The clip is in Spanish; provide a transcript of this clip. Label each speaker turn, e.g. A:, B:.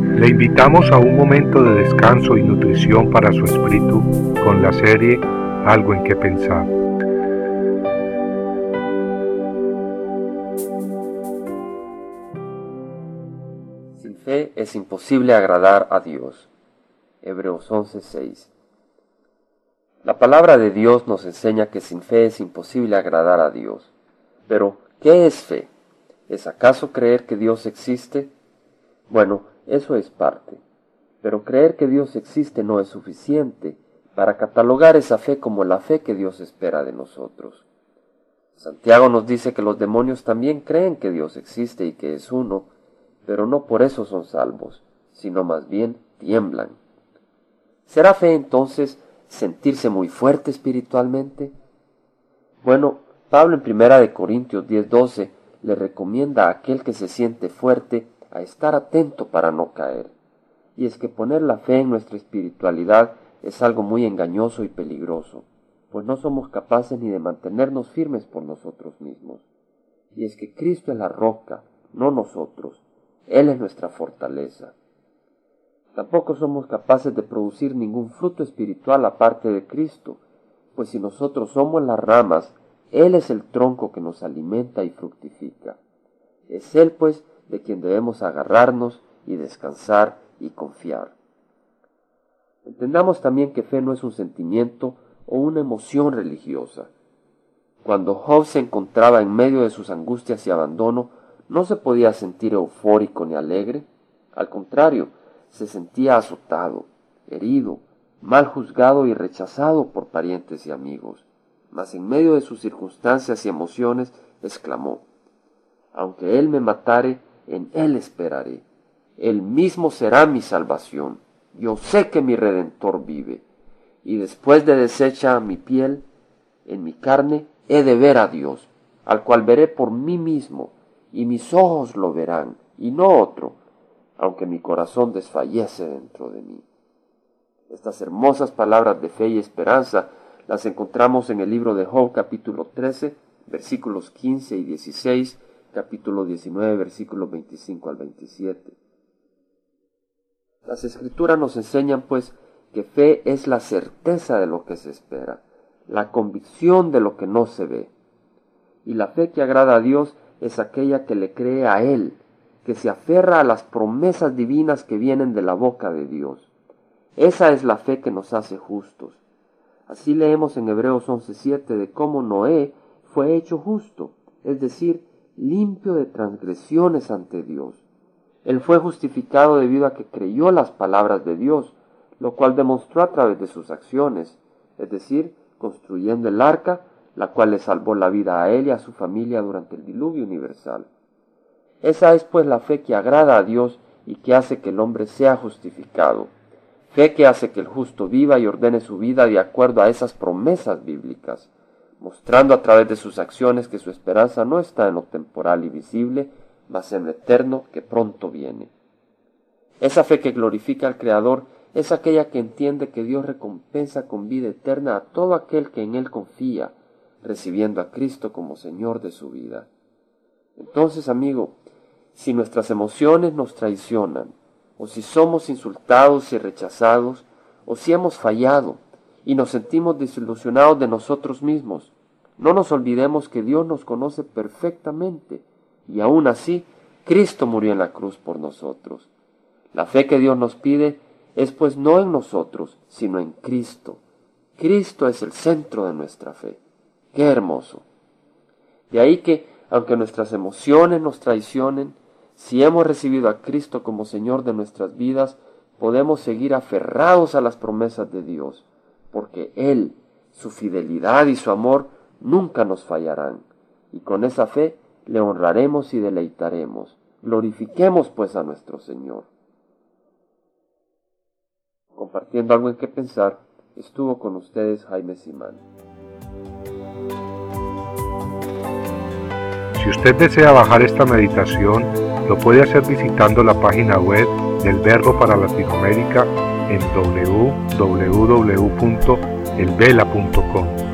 A: Le invitamos a un momento de descanso y nutrición para su espíritu con la serie Algo en que pensar.
B: Sin fe es imposible agradar a Dios. Hebreos 11:6 La palabra de Dios nos enseña que sin fe es imposible agradar a Dios. Pero, ¿qué es fe? ¿Es acaso creer que Dios existe? Bueno, eso es parte. Pero creer que Dios existe no es suficiente para catalogar esa fe como la fe que Dios espera de nosotros. Santiago nos dice que los demonios también creen que Dios existe y que es uno, pero no por eso son salvos, sino más bien tiemblan. ¿Será fe entonces sentirse muy fuerte espiritualmente? Bueno, Pablo en primera de Corintios 10:12 le recomienda a aquel que se siente fuerte a estar atento para no caer. Y es que poner la fe en nuestra espiritualidad es algo muy engañoso y peligroso, pues no somos capaces ni de mantenernos firmes por nosotros mismos. Y es que Cristo es la roca, no nosotros. Él es nuestra fortaleza. Tampoco somos capaces de producir ningún fruto espiritual aparte de Cristo, pues si nosotros somos las ramas, Él es el tronco que nos alimenta y fructifica. Es Él, pues, de quien debemos agarrarnos y descansar y confiar. Entendamos también que fe no es un sentimiento o una emoción religiosa. Cuando Job se encontraba en medio de sus angustias y abandono, no se podía sentir eufórico ni alegre. Al contrario, se sentía azotado, herido, mal juzgado y rechazado por parientes y amigos. Mas en medio de sus circunstancias y emociones, exclamó, Aunque Él me matare, en Él esperaré. Él mismo será mi salvación. Yo sé que mi Redentor vive. Y después de deshecha mi piel, en mi carne, he de ver a Dios, al cual veré por mí mismo, y mis ojos lo verán, y no otro, aunque mi corazón desfallece dentro de mí. Estas hermosas palabras de fe y esperanza las encontramos en el libro de Job capítulo 13, versículos 15 y 16, capítulo 19, versículos 25 al 27. Las escrituras nos enseñan pues que fe es la certeza de lo que se espera, la convicción de lo que no se ve. Y la fe que agrada a Dios es aquella que le cree a Él, que se aferra a las promesas divinas que vienen de la boca de Dios. Esa es la fe que nos hace justos. Así leemos en Hebreos 11:7 de cómo Noé fue hecho justo, es decir, limpio de transgresiones ante Dios. Él fue justificado debido a que creyó las palabras de Dios, lo cual demostró a través de sus acciones, es decir, construyendo el arca, la cual le salvó la vida a él y a su familia durante el diluvio universal. Esa es pues la fe que agrada a Dios y que hace que el hombre sea justificado. Fe que hace que el justo viva y ordene su vida de acuerdo a esas promesas bíblicas mostrando a través de sus acciones que su esperanza no está en lo temporal y visible, mas en lo eterno que pronto viene. Esa fe que glorifica al Creador es aquella que entiende que Dios recompensa con vida eterna a todo aquel que en Él confía, recibiendo a Cristo como Señor de su vida. Entonces, amigo, si nuestras emociones nos traicionan, o si somos insultados y rechazados, o si hemos fallado y nos sentimos desilusionados de nosotros mismos, no nos olvidemos que Dios nos conoce perfectamente y aún así Cristo murió en la cruz por nosotros. La fe que Dios nos pide es pues no en nosotros, sino en Cristo. Cristo es el centro de nuestra fe. Qué hermoso. De ahí que, aunque nuestras emociones nos traicionen, si hemos recibido a Cristo como Señor de nuestras vidas, podemos seguir aferrados a las promesas de Dios, porque Él, su fidelidad y su amor nunca nos fallarán, y con esa fe le honraremos y deleitaremos. Glorifiquemos pues a nuestro Señor. Compartiendo algo en que pensar, estuvo con ustedes Jaime Simán.
A: Si usted desea bajar esta meditación, lo puede hacer visitando la página web del Verbo para Latinoamérica en www.elvela.com